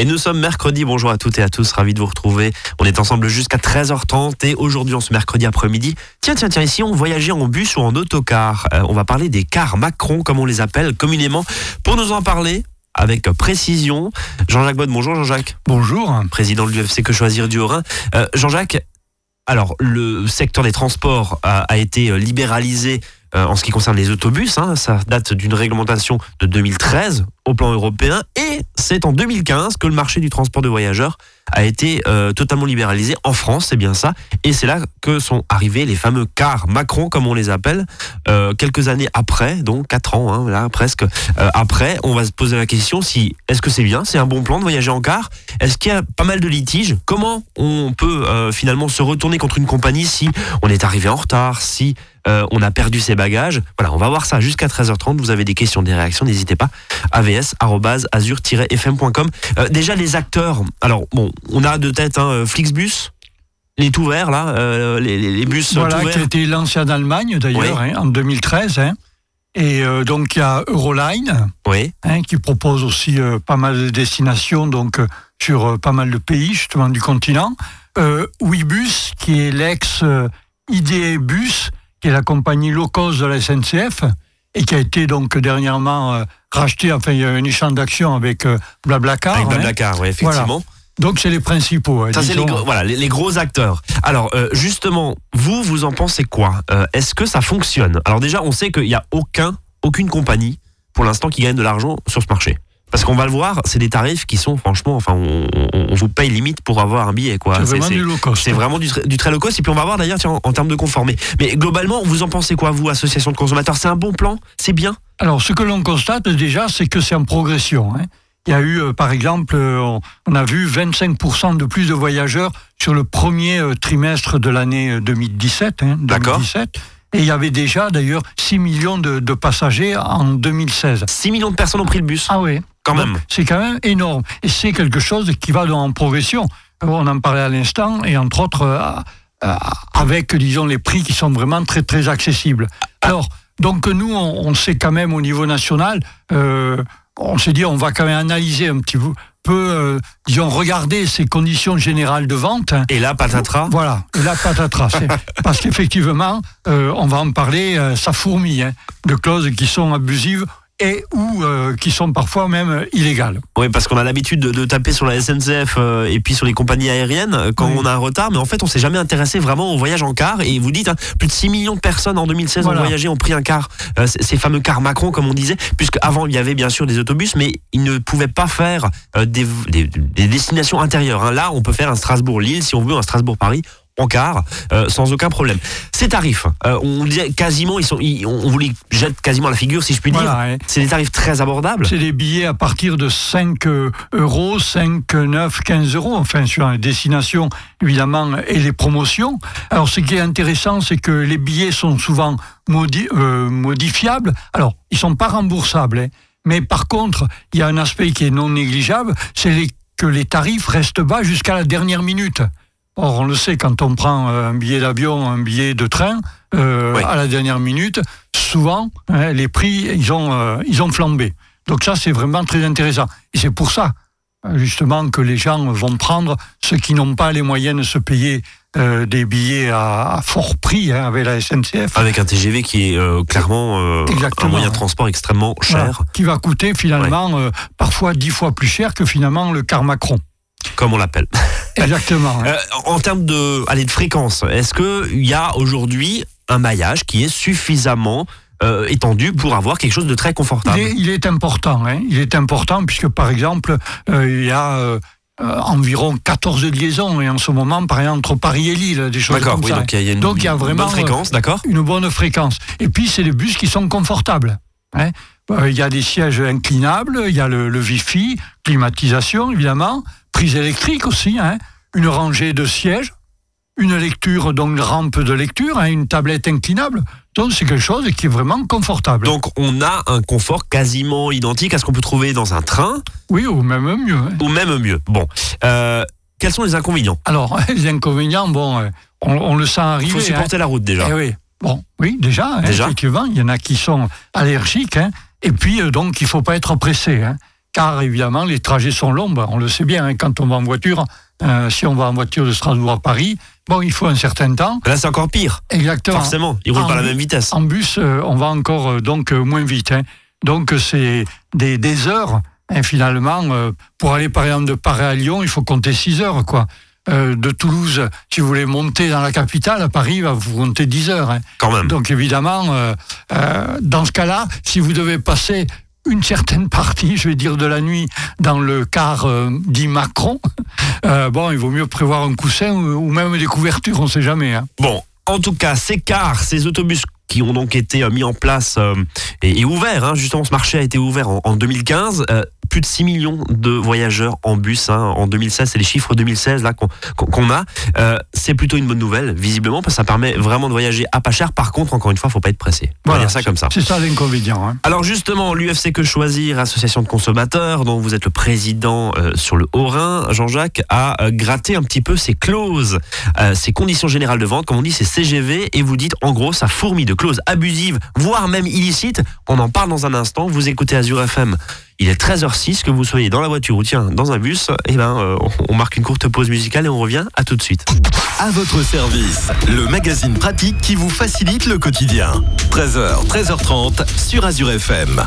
Et nous sommes mercredi, bonjour à toutes et à tous, ravi de vous retrouver. On est ensemble jusqu'à 13h30 et aujourd'hui, en ce mercredi après-midi, tiens, tiens, tiens, ici on voyageait en bus ou en autocar. Euh, on va parler des cars Macron, comme on les appelle communément. Pour nous en parler, avec précision. Jean-Jacques Bonne, bonjour Jean-Jacques. Bonjour. Président de l'UFC Que Choisir du Haut-Rhin. Euh, Jean-Jacques, alors le secteur des transports a, a été libéralisé euh, en ce qui concerne les autobus. Hein, ça date d'une réglementation de 2013 au plan européen et c'est en 2015 que le marché du transport de voyageurs a été euh, totalement libéralisé en France, c'est bien ça. Et c'est là que sont arrivés les fameux cars Macron, comme on les appelle, euh, quelques années après, donc 4 ans, hein, là presque après. On va se poser la question si est-ce que c'est bien, c'est un bon plan de voyager en car? Est-ce qu'il y a pas mal de litiges? Comment on peut finalement se retourner contre une compagnie si on est arrivé en retard, si euh, on a perdu ses bagages? Voilà, on va voir ça jusqu'à 13h30. Vous avez des questions, des réactions, n'hésitez pas. avs-azur-fm.com. Euh, déjà, les acteurs. Alors, bon, on a de tête hein, Flixbus. Les tout verts, là, euh, les, bus voilà, qui a été lancé en Allemagne, d'ailleurs, hein, en 2013. Hein. Et donc, il y a Euroline, oui. qui propose aussi pas mal de destinations donc, sur pas mal de pays, justement, du continent. Ouibus, qui est l'ex-IDE-Bus, qui est la compagnie low cost de la SNCF et qui a été donc dernièrement euh, racheté. Enfin, il y a un échange d'action avec euh, Blablacar. Avec hein. Blablacar, oui, effectivement. Donc c'est les principaux. Hein, Ça c'est les, voilà, les, gros acteurs. Alors euh, justement, vous vous en pensez quoi Est-ce que ça fonctionne? Alors déjà, on sait qu'il n'y a aucun, aucune compagnie pour l'instant qui gagne de l'argent sur ce marché. Parce qu'on va le voir, c'est des tarifs qui sont franchement, enfin, on, vous paye limite pour avoir un billet, quoi. C'est vraiment du low cost. C'est vraiment du, très low cost. Et puis on va voir d'ailleurs en, en, termes de conformé. Mais globalement, vous en pensez quoi, vous, association de consommateurs? C'est un bon plan? C'est bien? Alors, ce que l'on constate déjà, c'est que c'est en progression. Hein. Il y a eu, euh, par exemple, euh, on a vu 25% de plus de voyageurs sur le premier euh, trimestre de l'année 2017. Hein, D'accord. Et il y avait déjà d'ailleurs 6 millions de, passagers en 2016. 6 millions de personnes ont pris le bus Ah oui. Quand même. C'est quand même énorme. Et c'est quelque chose qui va en progression. On en parlait à l'instant, et entre autres, euh, euh, avec, disons, les prix qui sont vraiment très, très accessibles. Alors, donc nous, on, sait quand même au niveau national, euh, on s'est dit, on va quand même analyser un petit peu euh, disons, regarder ces conditions générales de vente. Et là, patatras Voilà, et là, patatras. parce qu'effectivement, euh, on va en parler, euh, ça fourmille hein, de clauses qui sont abusives et ou euh, qui sont parfois même illégales. Oui, parce qu'on a l'habitude de, taper sur la SNCF euh, et puis sur les compagnies aériennes euh, quand on a un retard, mais en fait, on s'est jamais intéressé vraiment au voyage en car. Et vous dites, hein, plus de 6 millions de personnes en 2016 ont voyagé, ont pris un car, ces fameux cars Macron, comme on disait, puisque avant il y avait bien sûr des autobus, mais ils ne pouvaient pas faire des, destinations intérieures. Hein. Là, on peut faire un Strasbourg-Lille, si on veut, un Strasbourg-Paris en quart, euh, sans aucun problème. Ces tarifs, euh, on quasiment, ils sont, on vous les jette quasiment à la figure, si je puis dire. C'est des tarifs très abordables. C'est des billets à partir de 5 euh, euros, 5, 9, 15 euros, enfin sur les destinations évidemment et les promotions. Alors ce qui est intéressant, c'est que les billets sont souvent modifiables. Alors ils sont pas remboursables, hein. mais par contre, il y a un aspect qui est non négligeable, c'est que les tarifs restent bas jusqu'à la dernière minute. Or, on le sait, quand on prend euh, un billet d'avion, un billet de train, euh, à la dernière minute, souvent, hein, les prix, ils ont, euh, ils ont flambé. Donc ça, c'est vraiment très intéressant. Et c'est pour ça, justement, que les gens vont prendre, ceux qui n'ont pas les moyens de se payer des billets à, fort prix hein, avec la SNCF. Avec un TGV qui est clairement un moyen de transport extrêmement cher. qui va coûter finalement parfois dix fois plus cher que finalement le car Macron comme on l'appelle. Exactement. Euh, en termes de, allez, de fréquence, est-ce qu'il y a aujourd'hui un maillage qui est suffisamment euh, étendu pour avoir quelque chose de très confortable? Il est, important. Hein. il est important puisque, par exemple, euh, il y a... environ 14 liaisons et en ce moment par exemple entre Paris et Lille des choses comme oui, ça. Donc il y a une, donc, il y a vraiment bonne fréquence, d'accord? Une bonne fréquence. Et puis c'est des bus qui sont confortables. Hein. Il y a des sièges inclinables, il y a le, le Wi-Fi, climatisation évidemment, prise électrique aussi, hein, une rangée de sièges, une lecture, donc rampe de lecture, hein, une tablette inclinable. Donc c'est quelque chose qui est vraiment confortable. Donc on a un confort quasiment identique à ce qu'on peut trouver dans un train. Oui, ou même mieux. Hein. Ou même mieux. Bon. Euh, quels sont les inconvénients? Alors, les inconvénients, bon, euh, on, le sent arriver. Il faut supporter la route déjà. Eh oui. Bon, oui, déjà, déjà. effectivement, il y en a qui sont allergiques. Et puis, euh, donc, il ne faut pas être pressé car évidemment, les trajets sont longs. Ben, on le sait bien, hein, quand on va en voiture, euh, si on va en voiture de Strasbourg à Paris, bon, il faut un certain temps. Là, c'est encore pire. Exactement. Forcément, ils roulent pas à la même vitesse. En bus, euh, on va encore euh, donc moins vite. Hein. Donc, c'est des, des, heures. Hein, finalement, pour aller par exemple de Paris à Lyon, il faut compter 6 heures, quoi. De Toulouse, si vous voulez monter dans la capitale, à Paris, va vous compter 10 heures. Hein. Quand même. Donc évidemment, dans ce cas-là, si vous devez passer une certaine partie, je vais dire, de la nuit dans le car euh, dit Macron, euh, bon, il vaut mieux prévoir un coussin ou, même des couvertures, on ne sait jamais. Hein. Bon, en tout cas, ces cars, ces autobus qui ont donc été euh, mis en place et, ouverts, hein, justement, ce marché a été ouvert en, 2015 plus de 6 millions de voyageurs en bus hein, en 2016. C'est les chiffres 2016 là qu'on a. Euh, c'est plutôt une bonne nouvelle, visiblement, parce que ça permet vraiment de voyager à pas cher. Par contre, encore une fois, faut pas être pressé. On va dire ça comme ça. C'est ça l'inconvénient. Hein. Alors justement, l'UFC Que Choisir, association de consommateurs, dont vous êtes le président euh, sur le Haut-Rhin, Jean-Jacques, a euh, gratté un petit peu ses clauses, ses conditions générales de vente, comme on dit, c'est CGV, et vous dites en gros, ça fourmille de clauses abusives, voire même illicites. On en parle dans un instant. Vous écoutez Azure FM. Il est 13h06, que vous soyez dans la voiture ou tiens, dans un bus, eh ben, euh, on marque une courte pause musicale et on revient à tout de suite. À votre service, le magazine pratique qui vous facilite le quotidien. 13h, 13h30 sur Azure FM.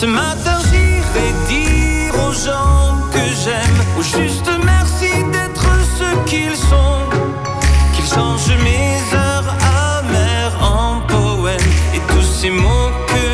Ce matin, dire aux gens que j'aime, ou juste merci d'être ce qu'ils sont, qu'ils changent mes heures amères en poèmes et tous ces mots que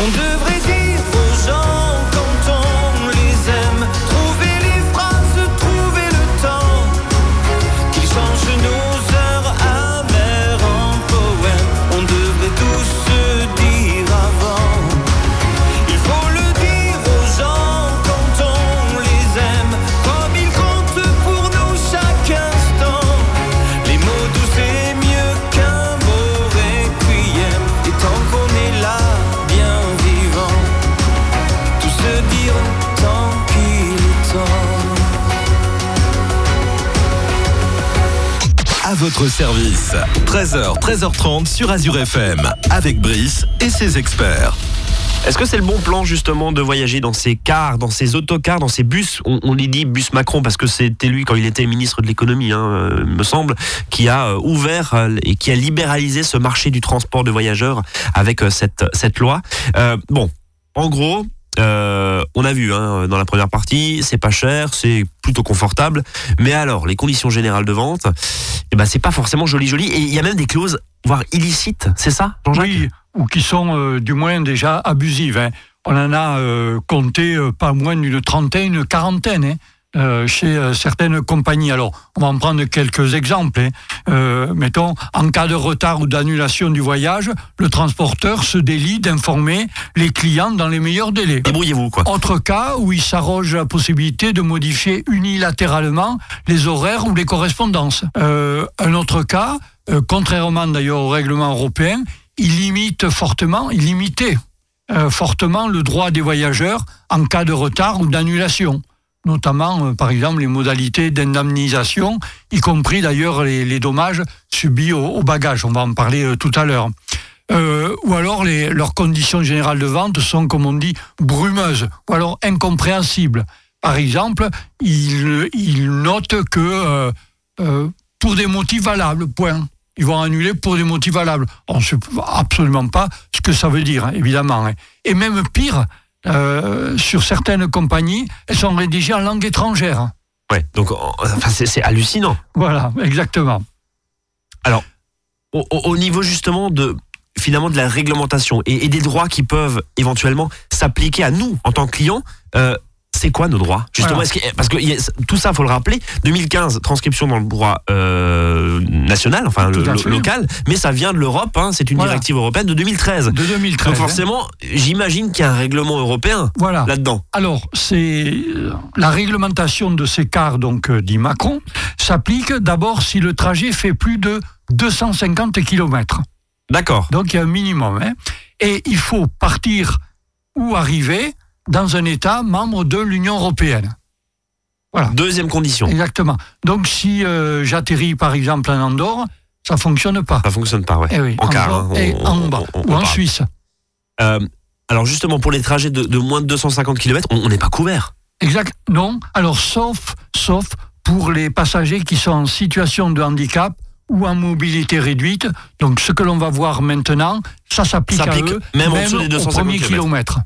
on devrait service. 13h, 13h30 sur Azure FM, avec Brice et ses experts. Est-ce que c'est le bon plan justement de voyager dans ces cars, dans ces autocars, dans ces bus? On, on dit bus Macron parce que c'était lui quand il était ministre de l'économie, hein, euh, me semble, qui a euh, ouvert euh, et qui a libéralisé ce marché du transport de voyageurs avec euh, cette cette loi. Bon, en gros. Euh, on a vu hein, dans la première partie, c'est pas cher, c'est plutôt confortable, mais alors les conditions générales de vente, eh ben c'est pas forcément joli joli et il y a même des clauses voire illicites, c'est ça, Jean-Jacques Oui, ou qui sont euh, du moins déjà abusives. hein. On en a euh, compté pas moins d'une trentaine, quarantaine hein, euh, chez euh, certaines compagnies. Alors, on va en prendre quelques exemples. hein. Euh, mettons, en cas de retard ou d'annulation du voyage, le transporteur se délie d'informer les clients dans les meilleurs délais. Débrouillez-vous quoi. Autre cas où il s'arroge la possibilité de modifier unilatéralement les horaires ou les correspondances. Euh, un autre cas, contrairement d'ailleurs au règlement européen, il limite fortement, il limitait fortement le droit des voyageurs en cas de retard ou d'annulation notamment euh, par exemple les modalités d'indemnisation, y compris d'ailleurs les, dommages subis au, au bagage. On va en parler euh, tout à l'heure. Euh, ou alors leurs conditions générales de vente sont, comme on dit, brumeuses, ou alors incompréhensibles. Par exemple, ils, notent que pour des motifs valables, point. Ils vont annuler pour des motifs valables. On ne sait absolument pas ce que ça veut dire, évidemment. hein. Et même pire, euh, sur certaines compagnies, elles sont rédigées en langue étrangère. Ouais, donc enfin, c'est hallucinant. Voilà, exactement. Au, au- au niveau justement de finalement de la réglementation et, et des droits qui peuvent éventuellement s'appliquer à nous en tant que clients. euh, c'est quoi nos droits justement Voilà. est-ce que- Parce que a- tout ça, faut le rappeler. 2015, transcription dans le droit euh, national, enfin le, lo- local, mais ça vient de l'Europe. hein, c'est une Voilà. directive européenne de 2013. De 2013. Donc hein. forcément, j'imagine qu'il y a un règlement européen Voilà. là-dedans. Alors, c'est euh, la réglementation de ces cars, donc euh, dit Macron, s'applique d'abord si le trajet fait plus de 250 km. D'accord. Donc il y a un minimum. hein. Et il faut partir ou arriver dans un État membre de l'Union européenne. Voilà. Deuxième condition. Exactement. Donc si euh, j'atterris par exemple en Andorre, ça fonctionne pas. Ça fonctionne pas, ouais. Eh oui, En en car, hein, on- et en bas, on- on ou en. Suisse. Euh, alors justement, pour les trajets de, de moins de 250 km, on n'est pas couvert. Exact. Non. Alors, sauf, sauf pour les passagers qui sont en situation de handicap ou en mobilité réduite. Donc, ce que l'on va voir maintenant, ça s'applique à eux, même en dessous des au 250 premier kilomètre.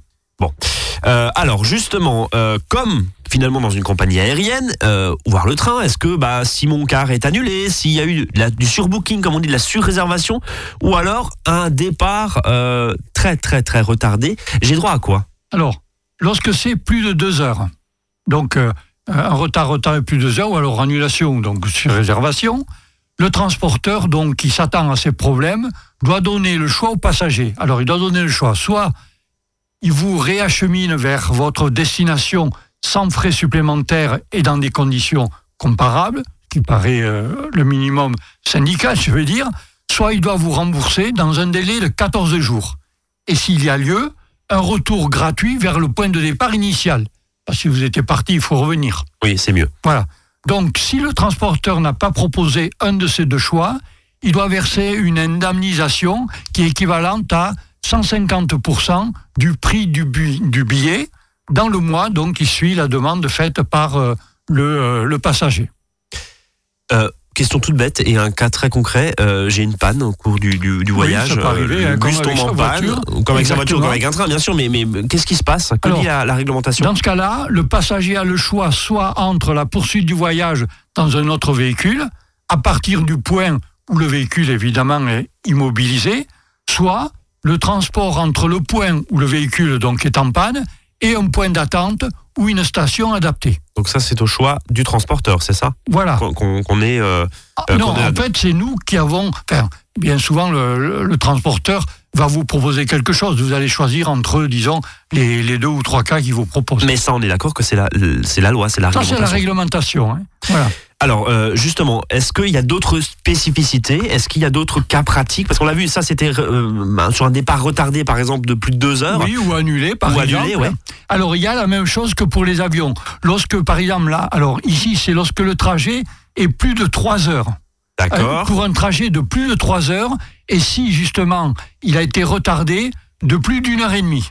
Euh, alors justement, euh, comme finalement dans une compagnie aérienne, euh, voir le train, est-ce que bah, si mon car est annulé, s'il y a eu du surbooking, comme on dit, de la surréservation, ou alors un départ euh, très très très retardé, j'ai droit à quoi? Alors, lorsque c'est plus de deux heures, donc un retard, retard plus de deux heures, ou alors annulation, donc sur réservation, le transporteur, donc qui s'attend à ces problèmes, doit donner le choix aux passagers. Alors, il doit donner le choix, soit il vous réachemine vers votre destination sans frais supplémentaires et dans des conditions comparables, ce qui paraît euh, le minimum syndical, je veux dire, soit il doit vous rembourser dans un délai de 14 jours. Et s'il y a lieu, un retour gratuit vers le point de départ initial. Parce que si vous étiez parti, il faut revenir. Oui, c'est mieux. Voilà. Donc, si le transporteur n'a pas proposé un de ces deux choix, il doit verser une indemnisation qui est équivalente à 150% du prix du, billet dans le mois donc qui suit la demande faite par euh, le, euh, le passager. Question toute bête et un cas très concret. euh, j'ai une panne au cours du, du, du voyage. ça peut arriver, le hein, bus tombe en panne, voiture. comme avec sa voiture, comme avec un train, bien sûr. Mais, mais qu'est-ce qui se passe? Que Alors, dit la, la réglementation? Dans ce cas-là, le passager a le choix soit entre la poursuite du voyage dans un autre véhicule, à partir du point où le véhicule évidemment est immobilisé, soit le transport entre le point où le véhicule donc est en panne et un point d'attente ou une station adaptée. Donc ça, c'est au choix du transporteur, c'est ça Voilà. Qu'on qu'on est. euh, Ah, Euh, non, est en fait, c'est nous qui avons. Enfin, bien souvent, le, le- le transporteur va vous proposer quelque chose. Vous allez choisir entre, disons, les, les deux ou trois cas qu'il vous propose. Mais ça, on est d'accord que c'est la, c'est la loi, c'est la Ça, c'est réglementation. la réglementation. hein. Voilà. Alors, euh, justement, est-ce qu'il y a d'autres spécificités? Est-ce qu'il y a d'autres cas pratiques? Parce qu'on l'a vu, ça, c'était euh, sur un départ retardé, par exemple, de plus de deux heures. Oui, ou annulé, par Ou exemple. annulé, ouais. Alors, il y a la même chose que pour les avions. Lorsque, par exemple, là, alors ici, c'est lorsque le trajet est plus de trois heures. D'accord. pour un trajet de plus de 3 heures et si justement il a été retardé de plus d'une heure et demie.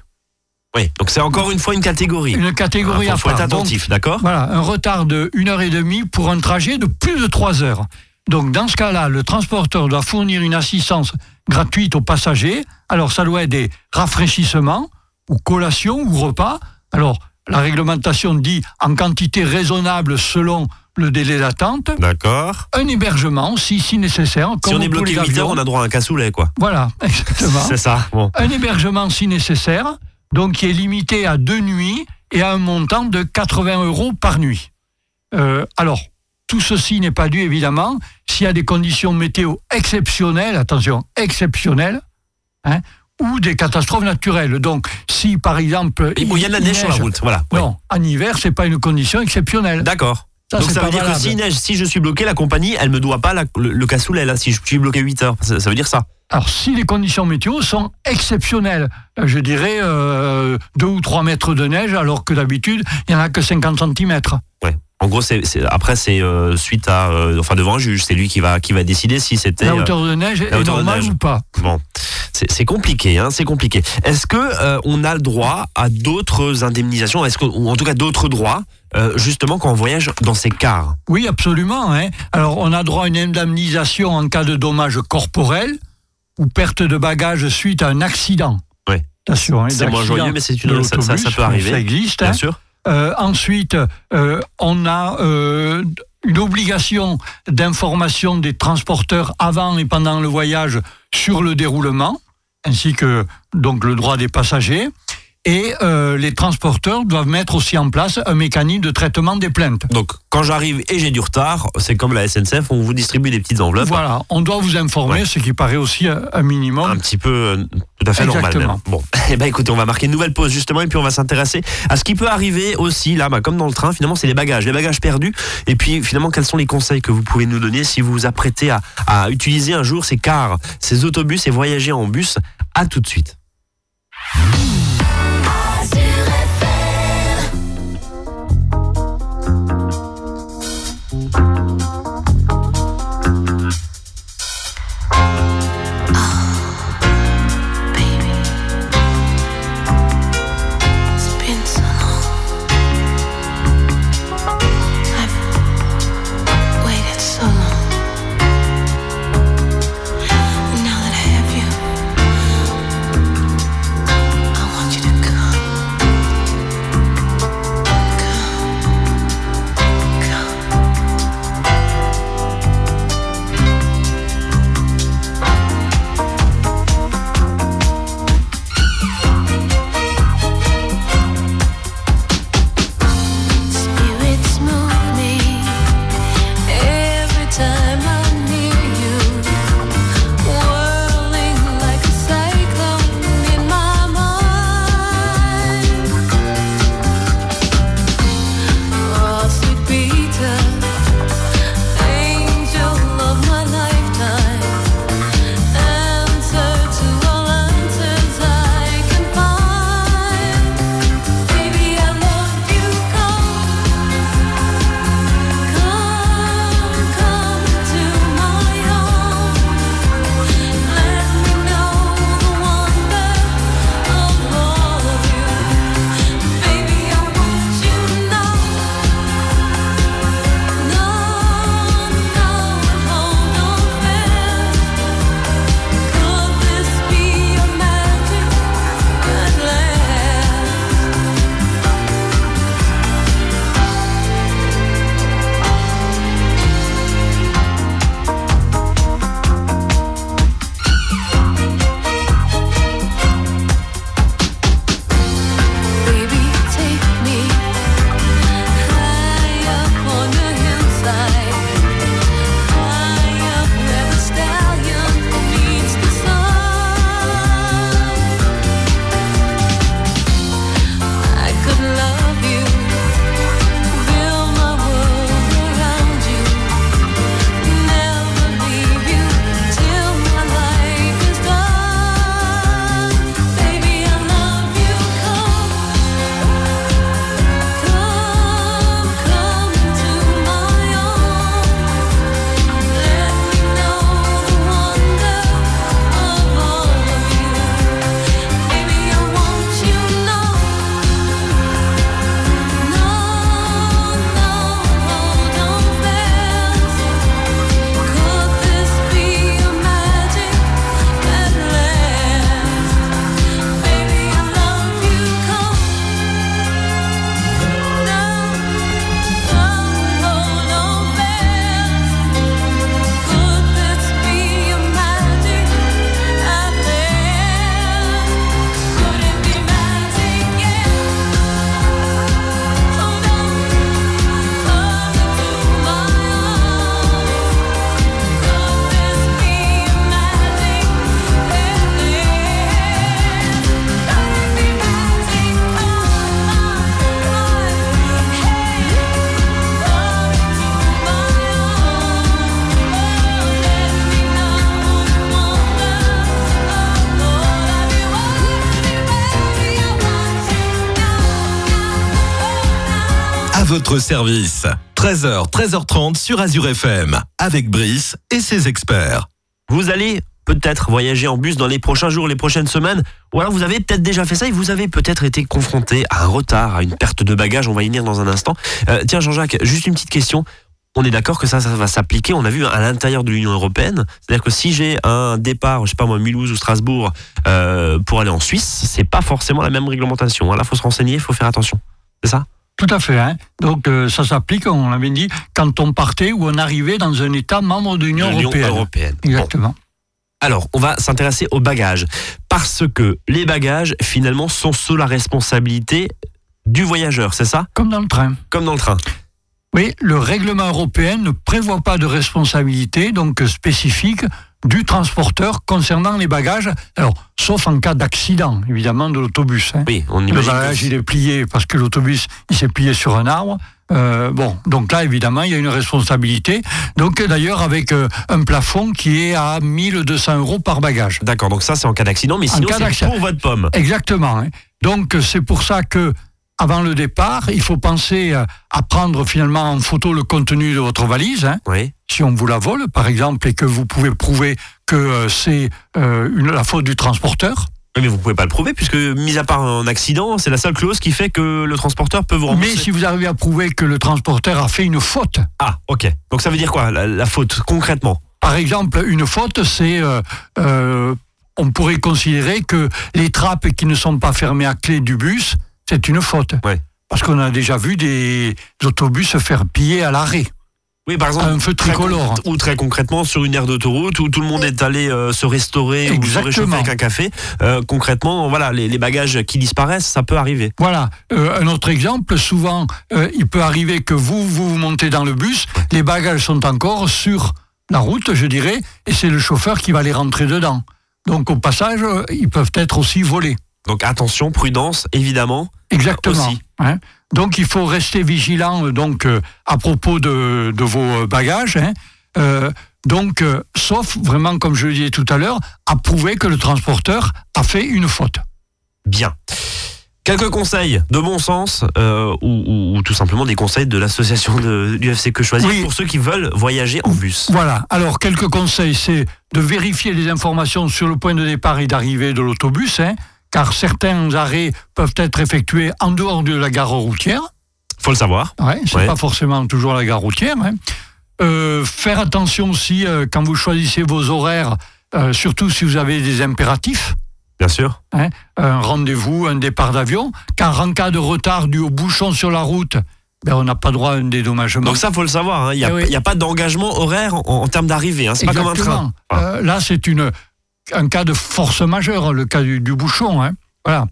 Oui, donc c'est encore une fois une catégorie. Une catégorie Il à faut être part. Attentif, d'accord Voilà, un retard de 1 heure et demie pour un trajet de plus de 3 heures. Donc dans ce cas-là, le transporteur doit fournir une assistance gratuite aux passagers. Alors ça doit être des rafraîchissements ou collations ou repas. Alors la réglementation dit en quantité raisonnable selon le délai d'attente. D'accord. Un hébergement si, si nécessaire. Si comme on est bloqué les 8 heures, avions. on a droit à un cassoulet, quoi. Voilà, exactement. C'est ça. Bon. un hébergement si nécessaire, donc qui est limité à deux nuits et à un montant de 80 euros par nuit. Euh, alors, tout ceci n'est pas dû évidemment s'il y a des conditions météo exceptionnelles, attention, exceptionnelles, hein, ou des catastrophes naturelles. Donc, si par exemple. Il y a de la neige sur la route, voilà. Oui. Non, en hiver, c'est pas une condition exceptionnelle. D'accord. Ça, Donc ça veut dire que si neige, si je suis bloqué, la compagnie, elle me doit pas la- le, le cassoulet là, si je suis bloqué 8 heures. Ça, ça veut dire ça. Alors, si les conditions météo sont exceptionnelles, euh, je dirais euh, 2 ou 3 mètres de neige, alors que d'habitude, il n'y en a que 50 cm. Ouais. En gros, c'est c'est- après c'est euh, suite à, euh, enfin devant un juge, c'est lui qui va qui va décider si c'était. La euh, hauteur de neige est normale ou pas Bon, c'est c'est compliqué, hein, c'est compliqué. Est-ce que euh, on a le droit à d'autres indemnisations, est-ce que, ou en tout cas d'autres droits, euh, justement quand on voyage dans ces cars? Oui, absolument. hein. Alors, on a droit à une indemnisation en cas de dommages corporels ou perte de bagages suite à un accident. Attention, hein, C'est moins joyeux, mais c'est une, ça, ça- ça peut arriver. Ça existe. Bien hein. sûr. Euh, ensuite, euh, on a euh, une obligation d'information des transporteurs avant et pendant le voyage sur le déroulement, ainsi que donc le droit des passagers. Et euh, les transporteurs doivent mettre aussi en place un mécanisme de traitement des plaintes. Donc quand j'arrive et j'ai du retard, c'est comme la SNCF, on vous distribue des petites enveloppes. Voilà, on doit vous informer, Ouais. ce qui paraît aussi un un minimum. un petit peu euh, tout à fait normal. Même. Bon, eh ben écoutez, on va marquer une nouvelle pause justement et puis on va s'intéresser à ce qui peut arriver aussi là, bah, comme dans le train. Finalement, c'est les bagages, les bagages perdus. Et puis finalement, quels sont les conseils que vous pouvez nous donner si vous vous apprêtez à, à utiliser un jour ces cars, ces autobus et voyager en bus? À tout de suite. Votre service. 13h, 13h30 sur Azure FM, avec Brice et ses experts. Vous allez peut-être voyager en bus dans les prochains jours, les prochaines semaines, ou alors vous avez peut-être déjà fait ça et vous avez peut-être été confronté à un retard, à une perte de bagages, on va y venir dans un instant. Euh, tiens Jean-Jacques, juste une petite question. On est d'accord que ça, ça va s'appliquer, on a vu à l'intérieur de l'Union Européenne, c'est-à-dire que si j'ai un départ, je sais pas moi, Mulhouse ou Strasbourg, euh, pour aller en Suisse, c'est pas forcément la même réglementation. Là, faut se renseigner, il faut faire attention. C'est ça? Tout à fait. Hein. Donc euh, ça s'applique, on l'avait dit, quand on partait ou on arrivait dans un État membre de l'Union européenne. européenne. Bon. Exactement. Alors, on va s'intéresser aux bagages. Parce que les bagages, finalement, sont sous la responsabilité du voyageur, c'est ça? Comme dans le train. Comme dans le train. Oui, le règlement européen ne prévoit pas de responsabilité donc spécifique du transporteur concernant les bagages. Alors, sauf en cas d'accident, évidemment, de l'autobus. hein. Oui, on Le bagage, il est plié parce que l'autobus, il s'est plié sur un arbre. Euh, bon, donc là, évidemment, il y a une responsabilité. Donc, d'ailleurs, avec euh, un plafond qui est à 1200 euros par bagage. D'accord, donc ça, c'est en cas d'accident, mais En sinon, c'est pour votre pomme. Exactement. hein. Donc, c'est pour ça que, avant le départ, il faut penser euh, à prendre finalement en photo le contenu de votre valise. hein. Oui. si on vous la vole, par exemple, et que vous pouvez prouver que euh, c'est euh, la faute du transporteur. Oui, Mais vous pouvez pas le prouver, puisque, mis à part un accident, c'est la seule clause qui fait que le transporteur peut vous rembourser. Mais si vous arrivez à prouver que le transporteur a fait une faute, Ah, ok. Donc ça veut dire quoi, la, la faute, concrètement? Par exemple, une faute, c'est... euh, euh, on pourrait considérer que les trappes qui ne sont pas fermées à clé du bus, c'est une faute. Ouais. Parce qu'on a déjà vu des autobus se faire piller à l'arrêt. Oui, par exemple, Un feu tricolore. ou très concrètement sur une aire d'autoroute où tout le monde est allé euh, se restaurer ou se réchauffer avec un café. Euh, concrètement, voilà, les, les bagages qui disparaissent, ça peut arriver. Voilà. Euh, un autre exemple, souvent, il peut arriver que vous, vous vous montez dans le bus, les bagages sont encore sur la route, je dirais, et c'est le chauffeur qui va les rentrer dedans. Donc au passage, ils peuvent être aussi volés. Donc attention, prudence, évidemment. Exactement. Aussi. hein. Donc il faut rester vigilant euh, donc euh, à propos de, de vos euh, bagages. hein. Euh, donc, euh, sauf vraiment, comme je le disais tout à l'heure, à prouver que le transporteur a fait une faute. Bien. Quelques conseils de bon sens euh, ou, ou- ou tout simplement des conseils de l'association de- du FC Que Choisir Oui. pour ceux qui veulent voyager en bus. Voilà. Alors, quelques conseils, c'est de vérifier les informations sur le point de départ et d'arrivée de l'autobus, hein, car certains arrêts peuvent être effectués en dehors de la gare routière. Faut le savoir. Ouais, c'est Ouais. pas forcément toujours la gare routière. hein. Euh, faire attention aussi euh, quand vous choisissez vos horaires, euh, surtout si vous avez des impératifs. Bien sûr. hein, un rendez-vous, un départ d'avion, car en cas de retard dû au bouchon sur la route, ben, on n'a pas droit à un dédommagement. Donc ça, faut le savoir. hein. Il n'y a, Eh oui. a pas d'engagement horaire en, en termes d'arrivée. Hein. C'est pas comme un train. Euh, là, c'est une un cas de force majeure, le cas du, du bouchon. hein. Voilà.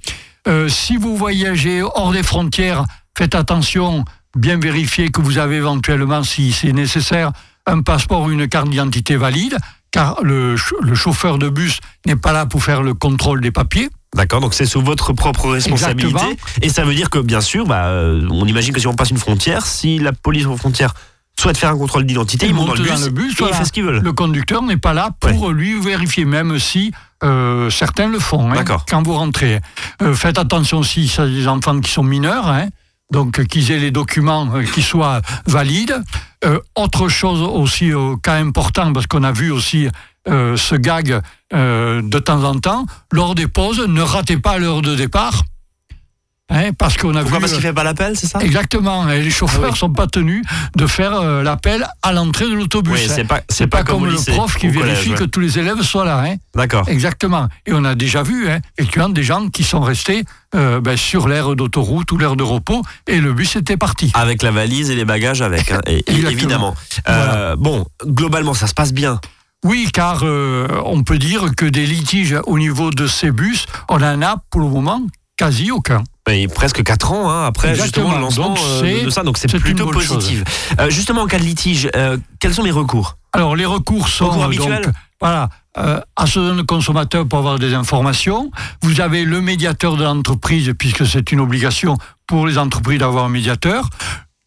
Euh, si vous voyagez hors des frontières, faites attention, bien vérifier que vous avez éventuellement, si c'est nécessaire, un passeport ou une carte d'identité valide, car le chauffeur de bus n'est pas là pour faire le contrôle des papiers. D'accord, donc c'est sous votre propre responsabilité. Exactement. Et ça veut dire que, bien sûr, bah, euh, on imagine que si on passe une frontière, si la police aux frontières souhaite faire un contrôle d'identité, Il ils montent dans le bus, dans le bus, et voilà. ils font ce qu'ils veulent. Le conducteur n'est pas là pour lui vérifier, même si euh, certains le font. hein, quand vous rentrez. Euh, faites attention aussi, ça des enfants qui sont mineurs, hein, donc euh, qu'ils aient les documents euh, qui soient valides. Autre chose aussi, au cas important, parce qu'on a vu aussi ce gag de temps en temps, lors des pauses, ne ratez pas l'heure de départ. Hein, parce qu'on a Pourquoi vu. Parce qu'il fait pas l'appel, c'est ça? Exactement, et les chauffeurs Ah ne oui. sont pas tenus de faire euh, l'appel à l'entrée de l'autobus. Oui, hein. c'est pas, C'est pas, comme, le prof qui collège, vérifie ouais. que tous les élèves soient là. Hein. D'accord. Exactement. Et on a déjà vu, hein, effectivement, des gens qui sont restés euh, ben, sur l'aire d'autoroute ou l'aire de repos et le bus était parti. Avec la valise et les bagages avec, hein, et- évidemment. Euh, Bon, globalement, ça se passe bien. Oui, car on peut dire que des litiges au niveau de ces bus, on en a pour le moment quasi aucun. Et presque 4 ans hein, après Exactement. justement le lancement Donc, euh, de ça, donc c'est plutôt positif. Euh, justement, en cas de litige, euh, quels sont les recours? Alors les recours sont Recours habituels? donc voilà euh, association de consommateurs pour avoir des informations. Vous avez le médiateur de l'entreprise puisque c'est une obligation pour les entreprises d'avoir un médiateur.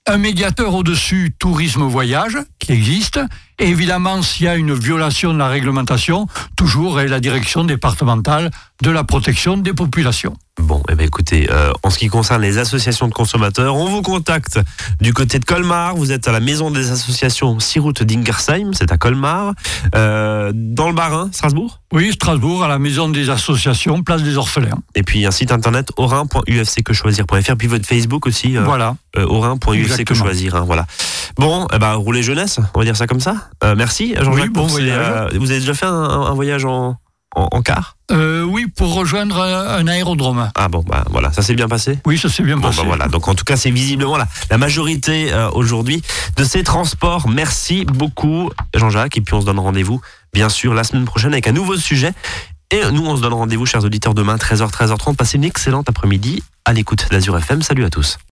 Un médiateur au-dessus tourisme voyage qui existe. Et évidemment, s'il y a une violation de la réglementation, toujours est la direction départementale de la protection des populations. Bon, eh ben écoutez, euh, en ce qui concerne les associations de consommateurs, on vous contacte du côté de Colmar. Vous êtes à la maison des associations 6 route d'Ingersheim, c'est à Colmar. Euh, dans le Bas-Rhin, Strasbourg. Oui, Strasbourg, à la maison des associations, place des orphelins. Et puis un site internet orin.ufcquechoisir.fr. Puis votre Facebook aussi, euh, Voilà. euh, orin.ufc que Exactement. choisir. hein, voilà. Bon, eh ben, roulez jeunesse, on va dire ça comme ça. Euh, merci, Jean-Jacques. Oui, bon pour ces, voyage. euh, vous avez déjà fait un, un voyage en, en, en car? Euh, oui, pour rejoindre un un aérodrome. Ah bon, bah voilà, ça s'est bien passé? Oui, ça s'est bien Bon, passé. bah voilà. Donc en tout cas, c'est visiblement la, la majorité euh, aujourd'hui de ces transports. Merci beaucoup, Jean-Jacques. Et puis on se donne rendez-vous, bien sûr, la semaine prochaine avec un nouveau sujet. Et nous, on se donne rendez-vous, chers auditeurs, demain, 13h, 13h30. Passez une excellente après-midi à l'écoute d'Azur FM. Salut à tous.